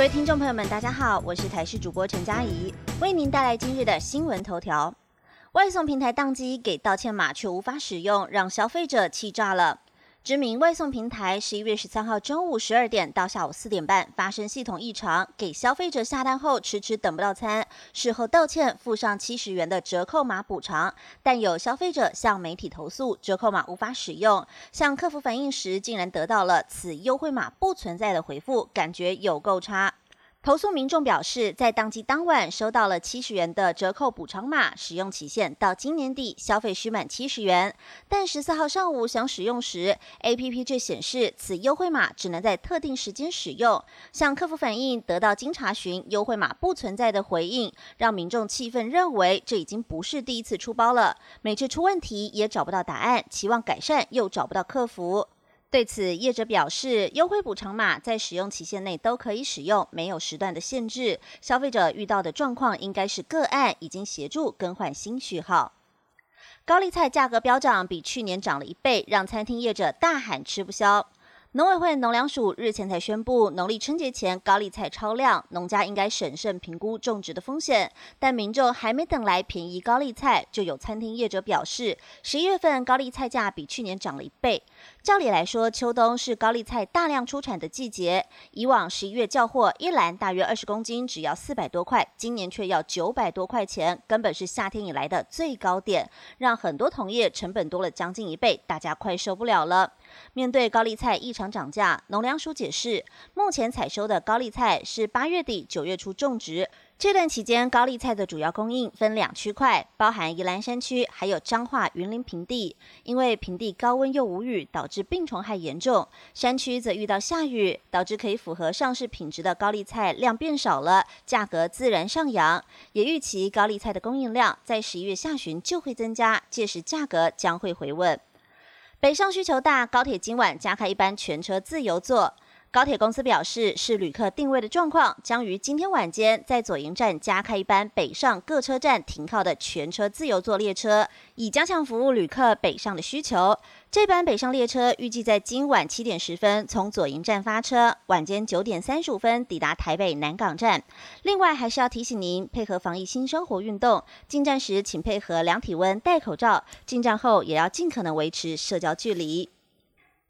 各位听众朋友们，大家好，我是台视主播陈佳怡，为您带来今日的新闻头条。外送平台宕机，给道歉码却无法使用，让消费者气炸了。知名外送平台十一月十三号中午十二点到下午四点半发生系统异常，给消费者下单后迟迟等不到餐，事后道歉，附上七十元的折扣码补偿。但有消费者向媒体投诉，折扣码无法使用，向客服反映时，竟然得到了此优惠码不存在的回复，感觉有够差。投诉民众表示，在当机当晚收到了七十元的折扣补偿码，使用期限到今年底，消费需满七十元。但十四号上午想使用时，A P P 却显示此优惠码只能在特定时间使用。向客服反映，得到经查询优惠码不存在的回应，让民众气愤，认为这已经不是第一次出包了，每次出问题也找不到答案，期望改善又找不到客服。对此，业者表示，优惠补偿码在使用期限内都可以使用，没有时段的限制。消费者遇到的状况应该是个案，已经协助更换新序号。高丽菜价格飙涨，比去年涨了一倍，让餐厅业者大喊吃不消。农委会农粮署日前才宣布，农历春节前高丽菜超量，农家应该审慎评估种植的风险。但民众还没等来便宜高丽菜，就有餐厅业者表示，十一月份高丽菜价比去年涨了一倍。照理来说，秋冬是高丽菜大量出产的季节，以往十一月交货一篮大约二十公斤，只要四百多块，今年却要九百多块钱，根本是夏天以来的最高点，让很多同业成本多了将近一倍，大家快受不了了。面对高丽菜异常涨价，农粮署解释，目前采收的高丽菜是八月底九月初种植。这段期间，高丽菜的主要供应分两区块，包含宜兰山区，还有彰化云林平地。因为平地高温又无雨，导致病虫害严重；山区则遇到下雨，导致可以符合上市品质的高丽菜量变少了，价格自然上扬。也预期高丽菜的供应量在十一月下旬就会增加，届时价格将会回稳。北上需求大，高铁今晚加开一班全车自由座。高铁公司表示，是旅客定位的状况，将于今天晚间在左营站加开一班北上各车站停靠的全车自由座列车，以加强服务旅客北上的需求。这班北上列车预计在今晚七点十分从左营站发车，晚间九点三十五分抵达台北南港站。另外，还是要提醒您，配合防疫新生活运动，进站时请配合量体温、戴口罩；进站后也要尽可能维持社交距离。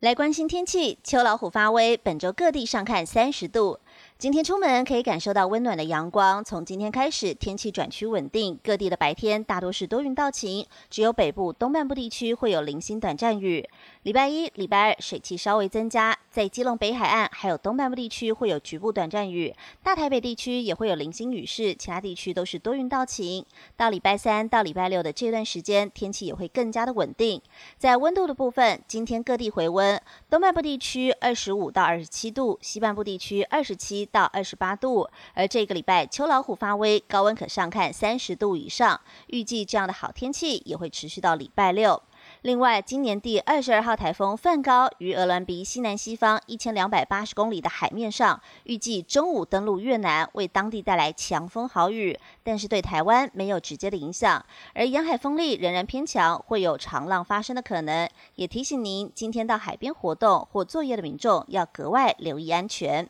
来关心天气，秋老虎发威，本周各地上看三十度。今天出门可以感受到温暖的阳光。从今天开始，天气转趋稳定，各地的白天大多是多云到晴，只有北部、东半部地区会有零星短暂雨。礼拜一、礼拜二水汽稍微增加，在基隆北海岸还有东半部地区会有局部短暂雨，大台北地区也会有零星雨势，其他地区都是多云到晴。到礼拜三到礼拜六的这段时间，天气也会更加的稳定。在温度的部分，今天各地回温，东半部地区二十五到二十七度，西半部地区二十七。到二十八度，而这个礼拜秋老虎发威，高温可上看三十度以上。预计这样的好天气也会持续到礼拜六。另外，今年第二十二号台风范高于俄兰比西南西方一千两百八十公里的海面上，预计中午登陆越南，为当地带来强风豪雨，但是对台湾没有直接的影响。而沿海风力仍然偏强，会有长浪发生的可能。也提醒您，今天到海边活动或作业的民众要格外留意安全。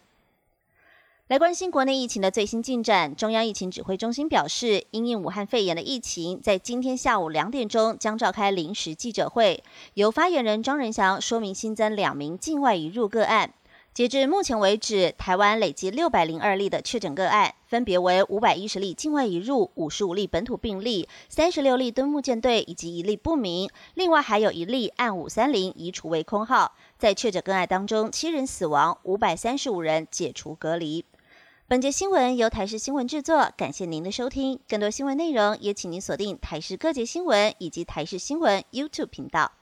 来关心国内疫情的最新进展。中央疫情指挥中心表示，因应武汉肺炎的疫情，在今天下午两点钟将召开临时记者会，由发言人庄仁祥说明新增两名境外移入个案。截至目前为止，台湾累计六百零二例的确诊个案，分别为五百一十例境外移入、五十五例本土病例、三十六例敦睦舰队以及一例不明，另外还有一例按五三零移除为空号。在确诊个案当中，七人死亡，五百三十五人解除隔离。本节新闻由台视新闻制作，感谢您的收听。更多新闻内容也请您锁定台视各界新闻以及台视新闻 YouTube 频道。